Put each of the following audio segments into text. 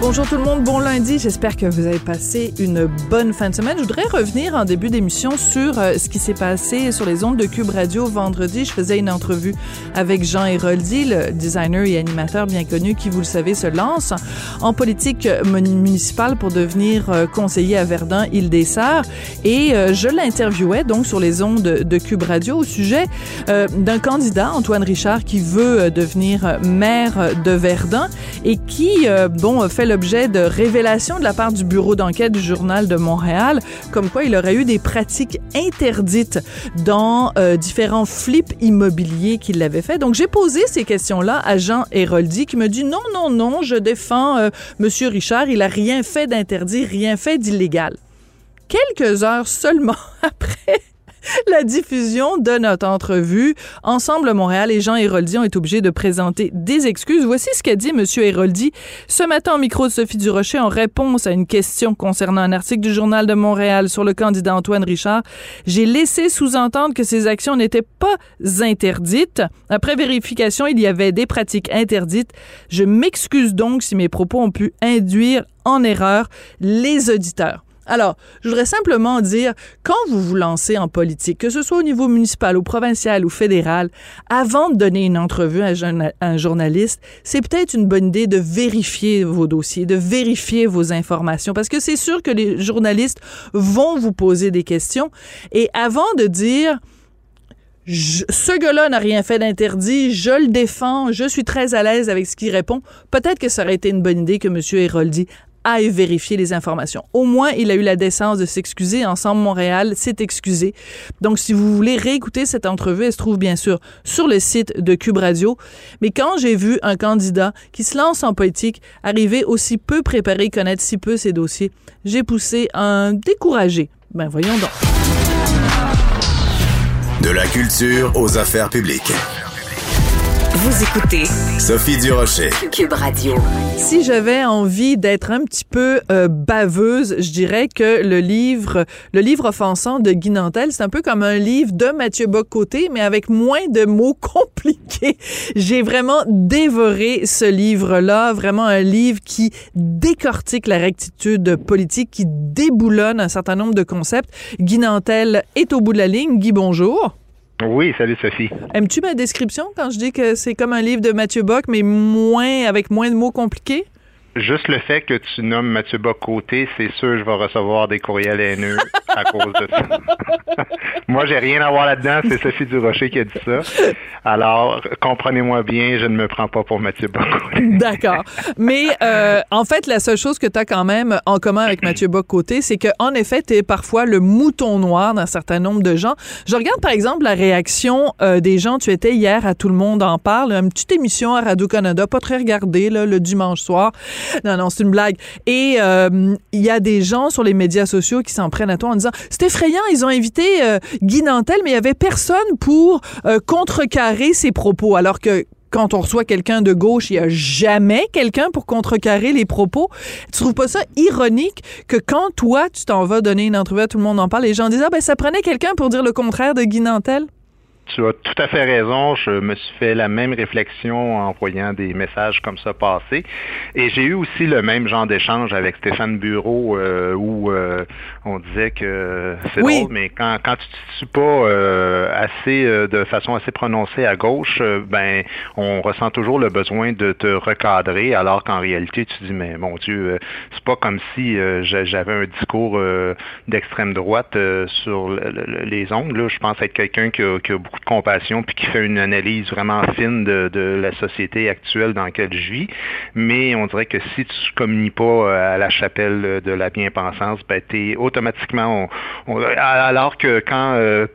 Bonjour tout le monde, bon lundi. J'espère que vous avez passé une bonne fin de semaine. Je voudrais revenir en début d'émission sur euh, ce qui s'est passé sur les ondes de Cube Radio vendredi. Je faisais une entrevue avec Jean Héroldi, le designer et animateur bien connu qui, vous le savez, se lance en politique municipale pour devenir euh, conseiller à Verdun, Île-des-Sœurs. Et euh, je l'interviewais donc sur les ondes de Cube Radio au sujet d'un candidat, Antoine Richard, qui veut devenir maire de Verdun et qui, bon, fait l'objet de révélations de la part du bureau d'enquête du Journal de Montréal, comme quoi il aurait eu des pratiques interdites dans euh, différents flips immobiliers qu'il avait fait. Donc j'ai posé ces questions-là à Jean Héroldi qui me dit non, non, non, je défends euh, Monsieur Richard, il a rien fait d'interdit, rien fait d'illégal. Quelques heures seulement après la diffusion de notre entrevue. Ensemble Montréal et Jean Héroldi ont été obligés de présenter des excuses. Voici ce qu'a dit M. Héroldi ce matin au micro de Sophie Durocher en réponse à une question concernant un article du Journal de Montréal sur le candidat Antoine Richard. J'ai laissé sous-entendre que ces actions n'étaient pas interdites. Après vérification, il y avait des pratiques interdites. Je m'excuse donc si mes propos ont pu induire en erreur les auditeurs. Alors, je voudrais simplement dire, quand vous vous lancez en politique, que ce soit au niveau municipal ou provincial ou fédéral, avant de donner une entrevue à un journaliste, c'est peut-être une bonne idée de vérifier vos dossiers, de vérifier vos informations, parce que c'est sûr que les journalistes vont vous poser des questions. Et avant de dire, ce gars-là n'a rien fait d'interdit, je le défends, je suis très à l'aise avec ce qu'il répond. Peut-être que ça aurait été une bonne idée que M. Héroldi aille vérifier les informations. Au moins, il a eu la décence de s'excuser. Ensemble Montréal s'est excusé. Donc, si vous voulez réécouter cette entrevue, elle se trouve bien sûr sur le site de Cube Radio. Mais quand j'ai vu un candidat qui se lance en politique arriver aussi peu préparé, connaître si peu ses dossiers, j'ai poussé un découragé. Ben, voyons donc. De la culture aux affaires publiques. Vous écoutez Sophie Durocher. Cube Radio. Si j'avais envie d'être un petit peu euh, baveuse, je dirais que le livre, le livre offensant de Guy Nantel, c'est un peu comme un livre de Mathieu Bocoté, mais avec moins de mots compliqués. J'ai vraiment dévoré ce livre-là, vraiment un livre qui décortique la rectitude politique, qui déboulonne un certain nombre de concepts. Guy Nantel est au bout de la ligne. Guy, bonjour. Oui, salut Sophie. Aimes-tu ma description quand je dis que c'est comme un livre de Mathieu Bock, mais moins avec moins de mots compliqués? Juste le fait que tu nommes Mathieu Bock-Côté, c'est sûr je vais recevoir des courriels haineux à cause de ça. Moi, j'ai rien à voir là-dedans, c'est Sophie Durocher qui a dit ça. Alors, comprenez-moi bien, je ne me prends pas pour Mathieu Bock-Côté. D'accord. Mais euh, en fait, la seule chose que tu as quand même en commun avec Mathieu Bock-Côté, c'est qu'en effet, tu es parfois le mouton noir d'un certain nombre de gens. Je regarde par exemple la réaction euh, des gens. Tu étais hier à Tout le monde en parle, une petite émission à Radio-Canada, pas très regardée, là, le dimanche soir. Non, non, c'est une blague. Et euh, il y a des gens sur les médias sociaux qui s'en prennent à toi en disant c'est effrayant, ils ont invité euh, Guy Nantel, mais il y avait personne pour euh, contrecarrer ses propos. Alors que quand on reçoit quelqu'un de gauche, il n'y a jamais quelqu'un pour contrecarrer les propos. Tu trouves pas ça ironique que quand toi, tu t'en vas donner une entrevue tout le monde en parle, les gens disent ah ben ça prenait quelqu'un pour dire le contraire de Guy Nantel? Tu as tout à fait raison. Je me suis fait la même réflexion en voyant des messages comme ça passer. Et j'ai eu aussi le même genre d'échange avec Stéphane Bureau euh, où euh, on disait que c'est drôle, mais quand, quand tu ne suis pas euh, assez de façon assez prononcée à gauche, ben on ressent toujours le besoin de te recadrer, alors qu'en réalité, tu dis mais mon Dieu, c'est pas comme si j'avais un discours d'extrême droite sur les ongles. Je pense être quelqu'un qui a, beaucoup de compassion puis qui fait une analyse vraiment fine de, la société actuelle dans laquelle je vis. Mais on dirait que si tu communies pas euh, à la chapelle de la bien-pensance, ben, es automatiquement... alors que quand euh,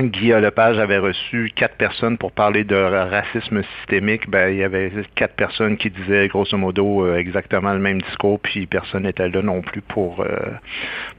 Guillaume Lepage avait reçu quatre personnes pour parler de racisme systémique. Ben, il y avait quatre personnes qui disaient grosso modo euh, exactement le même discours, puis personne n'était là non plus pour euh,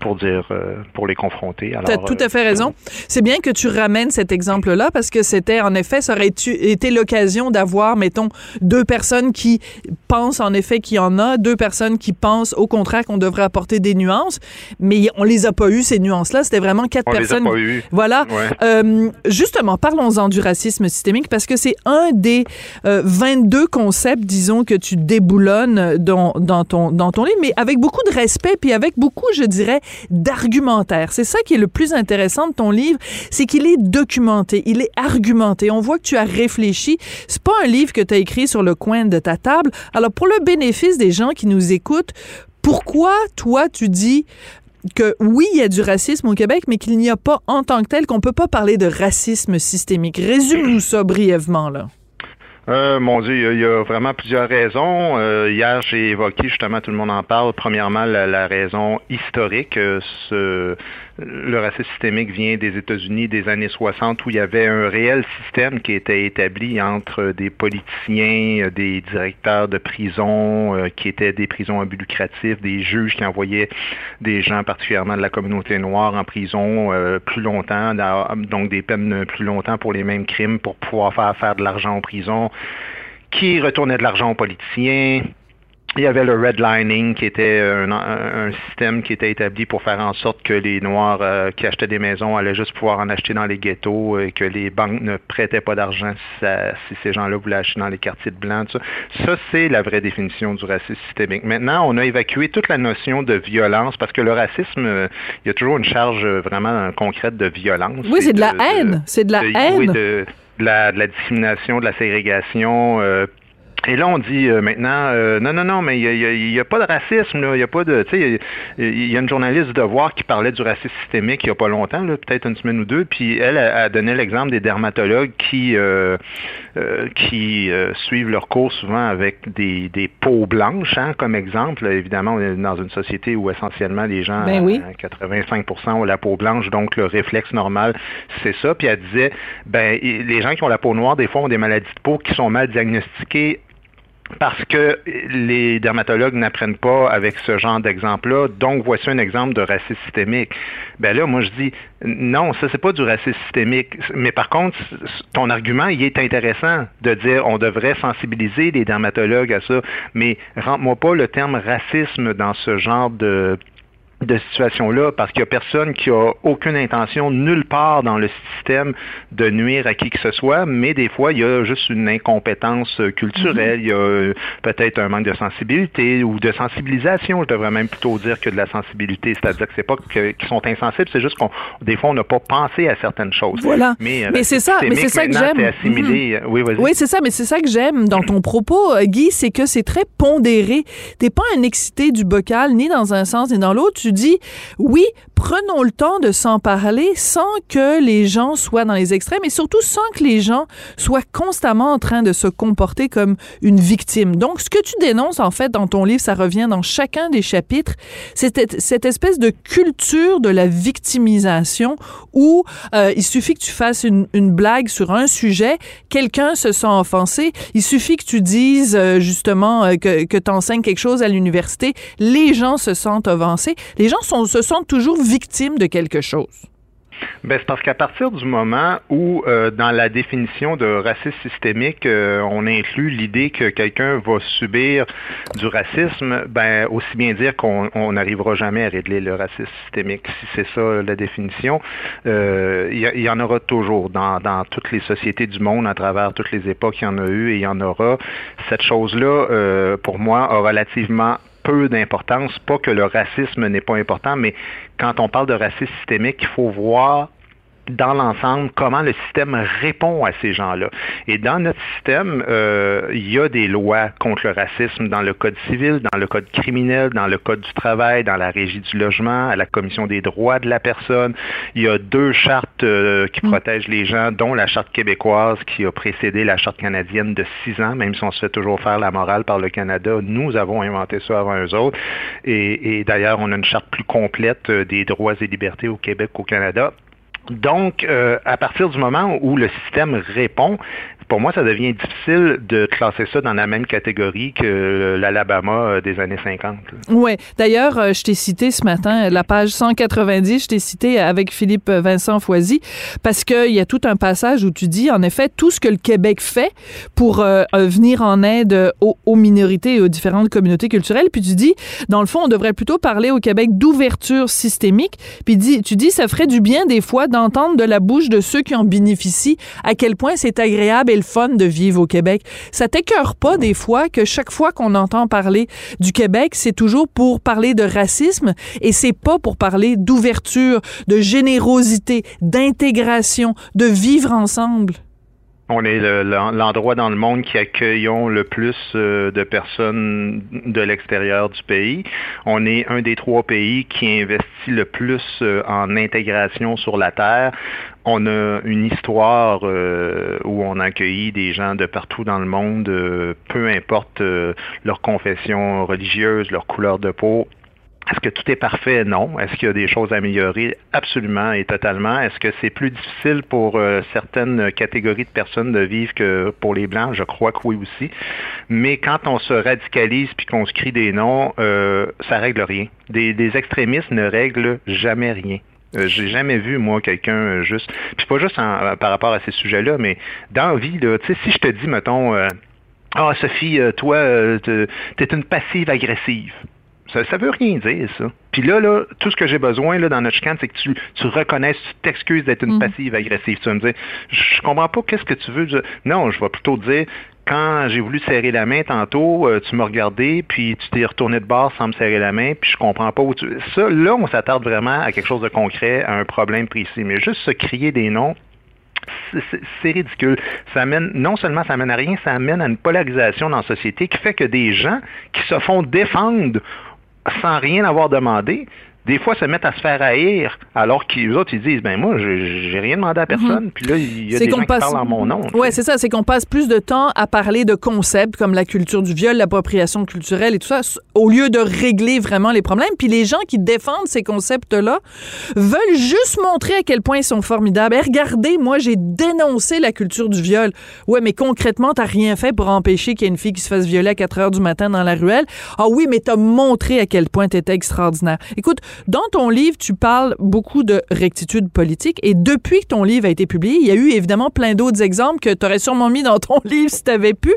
pour dire euh, pour les confronter. Tu as tout à fait raison. C'est bien que tu ramènes cet exemple-là parce que c'était en effet, ça aurait été l'occasion d'avoir, mettons, deux personnes qui pensent en effet qu'il y en a, deux personnes qui pensent au contraire qu'on devrait apporter des nuances, mais on les a pas eu ces nuances-là. C'était vraiment quatre on personnes. Les a pas eu. Voilà. Euh, justement, parlons-en du racisme systémique parce que c'est un des 22 euh, concepts, disons, que tu déboulonnes dans, dans, ton, dans ton livre, mais avec beaucoup de respect puis avec beaucoup, je dirais, d'argumentaire. C'est ça qui est le plus intéressant de ton livre, c'est qu'il est documenté, il est argumenté. On voit que tu as réfléchi. C'est pas un livre que tu as écrit sur le coin de ta table. Alors, pour le bénéfice des gens qui nous écoutent, pourquoi toi tu dis que oui, il y a du racisme au Québec, mais qu'il n'y a pas en tant que tel qu'on peut pas parler de racisme systémique. Résume-nous ça brièvement là. Euh, mon Dieu, il y, a, vraiment plusieurs raisons. Euh, hier, j'ai évoqué justement, tout le monde en parle. Premièrement, la, raison historique. Euh, le racisme systémique vient des États-Unis des années 60 où il y avait un réel système qui était établi entre des politiciens, des directeurs de prison euh, qui étaient des prisons à but lucratif, des juges qui envoyaient des gens particulièrement de la communauté noire en prison euh, plus longtemps, donc des peines plus longtemps pour les mêmes crimes pour pouvoir faire faire de l'argent en prison, qui retournaient de l'argent aux politiciens? Il y avait le redlining qui était un, système qui était établi pour faire en sorte que les Noirs euh, qui achetaient des maisons allaient juste pouvoir en acheter dans les ghettos et que les banques ne prêtaient pas d'argent si, ces gens-là voulaient acheter dans les quartiers de blancs. Ça, ça c'est la vraie définition du racisme systémique. Maintenant, on a évacué toute la notion de violence parce que le racisme, euh, il y a toujours une charge vraiment concrète de violence. Oui, c'est de, la haine. C'est de la haine. Oui, de, la, discrimination, de la ségrégation. Euh, et là, on dit euh, maintenant, euh, non, non, non, mais il n'y a, pas de racisme, là. Il y a pas de, tu sais, il y a une journaliste de Devoir qui parlait du racisme systémique il n'y a pas longtemps, peut-être une semaine ou deux, puis elle a, donné l'exemple des dermatologues qui, euh, qui suivent leur cours souvent avec des, des peaux blanches, hein, comme exemple. évidemment, on est dans une société où essentiellement les gens, ben oui. 85% ont la peau blanche, donc le réflexe normal, c'est ça. Puis elle disait, ben, les gens qui ont la peau noire, des fois, ont des maladies de peau qui sont mal diagnostiquées parce que les dermatologues n'apprennent pas avec ce genre d'exemple-là. Donc, voici un exemple de racisme systémique. Ben là, moi, je dis, non, ça, c'est pas du racisme systémique. Mais par contre, ton argument, il est intéressant de dire, on devrait sensibiliser les dermatologues à ça. Mais rentre-moi pas le terme racisme dans ce genre de de situation-là parce qu'il n'y a personne qui a aucune intention nulle part dans le système de nuire à qui que ce soit, mais des fois, il y a juste une incompétence culturelle, il y a peut-être un manque de sensibilité ou de sensibilisation, je devrais même plutôt dire que de la sensibilité, c'est-à-dire que c'est pas qu'ils sont insensibles, c'est juste qu'on des fois on n'a pas pensé à certaines choses. Voilà. Mais, euh, c'est ça, mais c'est ça que j'aime. Mhm. Oui, oui c'est ça, mais c'est ça que j'aime dans ton propos, euh, Guy, c'est que c'est très pondéré. T'es pas un excité du bocal ni dans un sens ni dans l'autre tu dis, oui, prenons le temps de s'en parler sans que les gens soient dans les extrêmes et surtout sans que les gens soient constamment en train de se comporter comme une victime. Donc, ce que tu dénonces, en fait, dans ton livre, ça revient dans chacun des chapitres, c'est cette espèce de culture de la victimisation où euh, il suffit que tu fasses une, blague sur un sujet, quelqu'un se sent offensé, il suffit que tu dises euh, justement euh, que, que tu enseignes quelque chose à l'université, les gens se sentent offensés les gens se sentent toujours victimes de quelque chose? Ben, c'est parce qu'à partir du moment où, euh, dans la définition de racisme systémique, euh, on inclut l'idée que quelqu'un va subir du racisme, ben, aussi bien dire qu'on n'arrivera jamais à régler le racisme systémique. Si c'est ça la définition, euh, il y, en aura toujours dans, dans, toutes les sociétés du monde, à travers toutes les époques, il y en a eu et il y en aura. Cette chose-là, pour moi, a relativement peu d'importance. Pas que le racisme n'est pas important, mais quand on parle de racisme systémique, il faut voir dans l'ensemble comment le système répond à ces gens-là. Et dans notre système, euh, il y a des lois contre le racisme dans le code civil, dans le code criminel, dans le code du travail, dans la régie du logement, à la commission des droits de la personne. Il y a deux chartes euh, qui mm. protègent les gens, dont la charte québécoise qui a précédé la charte canadienne de six ans, même si on se fait toujours faire la morale par le Canada. Nous avons inventé ça avant eux autres. Et, et d'ailleurs, on a une charte plus complète euh, des droits et libertés au Québec qu'au Canada. Donc, euh, à partir du moment où le système répond, pour moi, ça devient difficile de classer ça dans la même catégorie que l'Alabama euh, des années 50. Oui. D'ailleurs, euh, je t'ai cité ce matin, la page 190, je t'ai cité avec Philippe Vincent Foisy, parce qu'il y a tout un passage où tu dis, en effet, tout ce que le Québec fait pour euh, venir en aide aux, aux, minorités et aux différentes communautés culturelles. Puis tu dis, dans le fond, on devrait plutôt parler au Québec d'ouverture systémique. Puis tu dis, ça ferait du bien des fois d'entendre de la bouche de ceux qui en bénéficient à quel point c'est agréable le fun de vivre au Québec. Ça t'écœure pas des fois que chaque fois qu'on entend parler du Québec, c'est toujours pour parler de racisme et c'est pas pour parler d'ouverture, de générosité, d'intégration, de vivre ensemble? On est l'endroit dans le monde qui accueillons le plus euh, de personnes de l'extérieur du pays. On est un des trois pays qui investit le plus euh, en intégration sur la Terre. On a une histoire euh, où on a accueilli des gens de partout dans le monde, peu importe leur confession religieuse, leur couleur de peau, est-ce que tout est parfait? Non. Est-ce qu'il y a des choses à améliorer? Absolument et totalement. Est-ce que c'est plus difficile pour euh, certaines catégories de personnes de vivre que pour les Blancs? Je crois que oui aussi. Mais quand on se radicalise puis qu'on se crie des noms, euh, ça règle rien. Des, extrémistes ne règlent jamais rien. Euh, j'ai jamais vu, moi, quelqu'un juste. Puis pas juste par rapport à ces sujets-là, mais dans la vie, là, si je te dis, mettons, Ah, Sophie, toi, t'es une passive agressive. Ça, ça veut rien dire, ça. Puis là, là, tout ce que j'ai besoin là, dans notre chicane, c'est que tu, tu reconnaisses, tu t'excuses d'être une mm. passive agressive. Tu vas me dire, je comprends pas qu'est-ce que tu veux. Non, je vais plutôt dire, quand j'ai voulu serrer la main tantôt, euh, tu m'as regardé, puis tu t'es retourné de bord sans me serrer la main, puis je comprends pas où tu... Ça, là, on s'attarde vraiment à quelque chose de concret, à un problème précis. Mais juste se crier des noms, c'est ridicule. Ça amène, non seulement ça amène à rien, ça amène à une polarisation dans la société qui fait que des gens qui se font défendre sans rien avoir demandé, des fois se mettent à se faire haïr, alors qu'ils autres, ils disent, ben moi, j'ai rien demandé à personne. Mhm. Puis là, il y a des gens qui parlent en mon nom. Oui, c'est ça. C'est qu'on passe plus de temps à parler de concepts comme la culture du viol, l'appropriation culturelle et tout ça, au lieu de régler vraiment les problèmes. Puis les gens qui défendent ces concepts-là veulent juste montrer à quel point ils sont formidables. Et regardez, moi, j'ai dénoncé la culture du viol. Ouais, mais concrètement, t'as rien fait pour empêcher qu'il y ait une fille qui se fasse violer à 4 heures du matin dans la ruelle. Ah oui, mais t'as montré à quel point t'étais extraordinaire. Écoute, dans ton livre, tu parles beaucoup de rectitude politique et depuis que ton livre a été publié, il y a eu évidemment plein d'autres exemples que tu aurais sûrement mis dans ton livre si tu avais pu.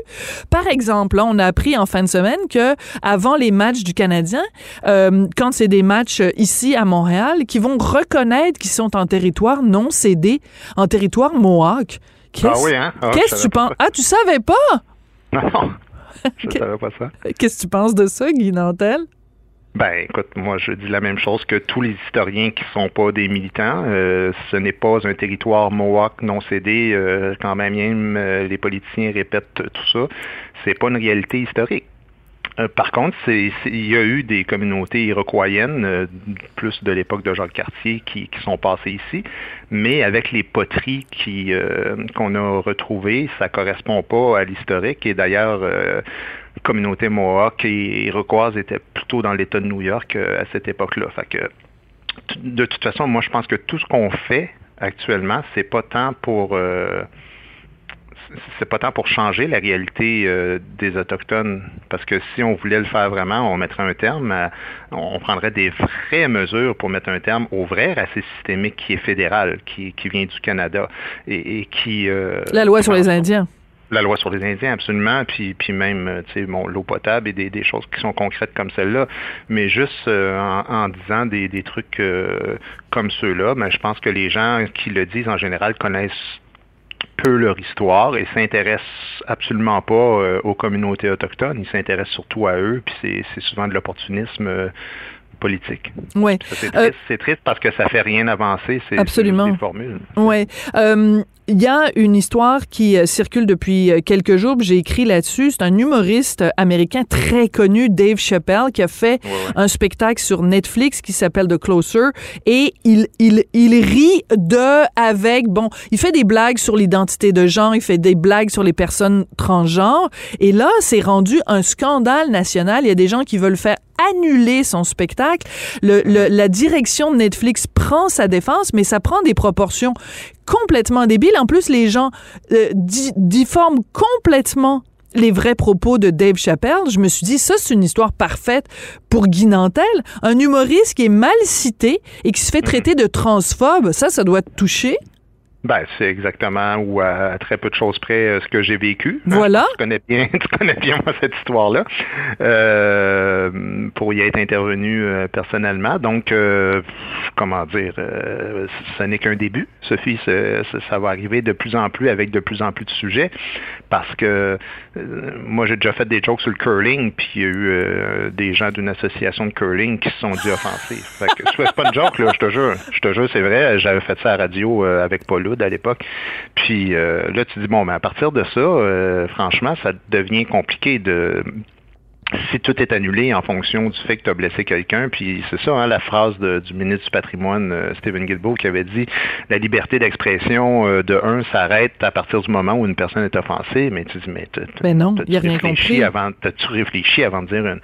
Par exemple, on a appris en fin de semaine que avant les matchs du Canadien, euh, quand c'est des matchs ici à Montréal, qui vont reconnaître qu'ils sont en territoire non cédé, en territoire Mohawk. Ah oui, hein? Ah, qu'est-ce que tu penses? Ah, tu savais pas? Non, je savais pas ça. Qu'est-ce que tu penses de ça, Guy Nantel? Ben, écoute, moi, je dis la même chose que tous les historiens qui sont pas des militants. Euh, ce n'est pas un territoire Mohawk non cédé, euh, quand même, même euh, les politiciens répètent tout ça. C'est pas une réalité historique. par contre, il y a eu des communautés iroquoiennes, plus de l'époque de Jacques Cartier, qui, qui, sont passées ici, mais avec les poteries qui qu'on a retrouvées, ça correspond pas à l'historique. Et d'ailleurs, communauté Mohawk et iroquoise était plutôt dans l'État de New York euh, à cette époque-là. Fait que, de toute façon, moi, je pense que tout ce qu'on fait actuellement, c'est pas tant pour. Euh, c'est pas tant pour changer la réalité euh, des Autochtones, parce que si on voulait le faire vraiment, on mettrait un terme, on prendrait des vraies mesures pour mettre un terme au vrai racisme systémique qui est fédéral, qui, qui vient du Canada et, qui... Euh, la loi sur les Indiens la loi sur les Indiens, absolument, puis, puis même, euh, bon, l'eau potable et des, des, choses qui sont concrètes comme celle-là, mais juste en, disant des, des trucs comme ceux-là, ben, je pense que les gens qui le disent en général connaissent peu leur histoire et s'intéressent absolument pas euh, aux communautés autochtones. Ils s'intéressent surtout à eux, puis c'est souvent de l'opportunisme euh, politique. Oui. Euh, c'est triste, parce que ça fait rien avancer. C'est Absolument. Des formules. Oui. Il y a une histoire qui euh, circule depuis euh, quelques jours. J'ai écrit là-dessus. C'est un humoriste américain très connu, Dave Chappelle, qui a fait un spectacle sur Netflix qui s'appelle The Closer. Et il, il, il rit de, avec, bon, il fait des blagues sur l'identité de genre, il fait des blagues sur les personnes transgenres. Et là, c'est rendu un scandale national. Il y a des gens qui veulent faire annuler son spectacle. Le, la direction de Netflix prend sa défense, mais ça prend des proportions complètement débile. En plus, les gens euh, difforment complètement les vrais propos de Dave Chappelle, je me suis dit, ça, c'est une histoire parfaite pour Guy Nantel, un humoriste qui est mal cité et qui se fait traiter de transphobe. Ça, ça doit te toucher. Ben, c'est exactement ou à très peu de choses près euh, ce que j'ai vécu. Hein. Voilà. Tu connais bien, tu connais bien moi cette histoire-là euh, pour y être intervenu euh, personnellement. Donc, euh, comment dire, ce n'est qu'un début. Sophie, ça va arriver de plus en plus avec de plus en plus de sujets parce que moi j'ai déjà fait des jokes sur le curling, puis il y a eu des gens d'une association de curling qui se sont dit offensés. Fait que c'est pas une joke là, je te jure, je te jure, c'est vrai. J'avais fait ça à la radio avec Paul à l'époque. Puis euh, là, tu dis, bon, mais à partir de ça, euh, franchement, ça devient compliqué de si tout est annulé en fonction du fait que tu as blessé quelqu'un, puis c'est ça, hein, la phrase du ministre du patrimoine, euh, Stephen Guilbeault, qui avait dit la liberté d'expression euh, de un s'arrête à partir du moment où une personne est offensée, mais tu dis, mais ben non, il a rien compris. Avant, t'as-tu réfléchi avant de dire une,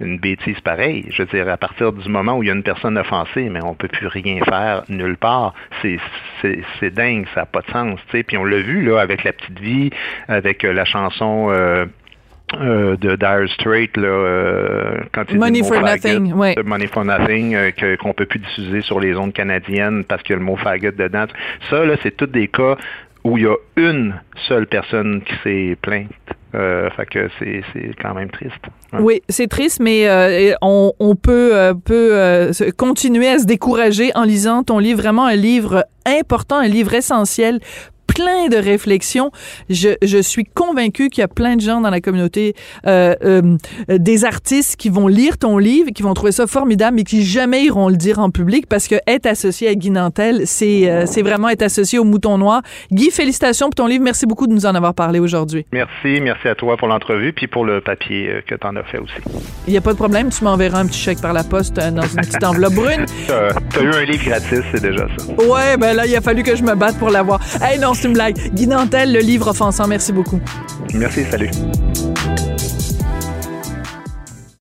une, bêtise pareille? Je veux dire, à partir du moment où il y a une personne offensée, mais on peut plus rien faire nulle part. C'est, c'est, dingue, ça n'a pas de sens, tu sais. Puis on l'a vu, là, avec La Petite Vie, avec euh, la chanson... Euh, de Dire Straits, là, euh, quand il Money for Nothing, ouais. Money for Nothing, euh, qu'on peut plus diffuser sur les ondes canadiennes parce qu'il y a le mot faggot dedans. Ça, là, c'est tous des cas où il y a une seule personne qui s'est plainte. Euh, fait que c'est, quand même triste. Oui, c'est triste, mais on, on, peut, peut continuer à se décourager en lisant ton livre, vraiment un livre important, un livre essentiel plein de réflexions. Je, je suis convaincue qu'il y a plein de gens dans la communauté, euh, euh, des artistes qui vont lire ton livre, qui vont trouver ça formidable, mais qui jamais iront le dire en public parce que être associé à Guy Nantel, c'est euh, c'est vraiment être associé au mouton noir. Guy, félicitations pour ton livre. Merci beaucoup de nous en avoir parlé aujourd'hui. Merci, merci à toi pour l'entrevue puis pour le papier euh, que tu en as fait aussi. Il n'y a pas de problème, tu m'enverras un petit chèque par la poste euh, dans une petite enveloppe brune. tu as eu un livre gratis, c'est déjà ça. Ouais, ben là, il a fallu que je me batte pour l'avoir. Hey, non, c'est blague. Guy Nantel, le livre offensant. Merci beaucoup. Merci, salut.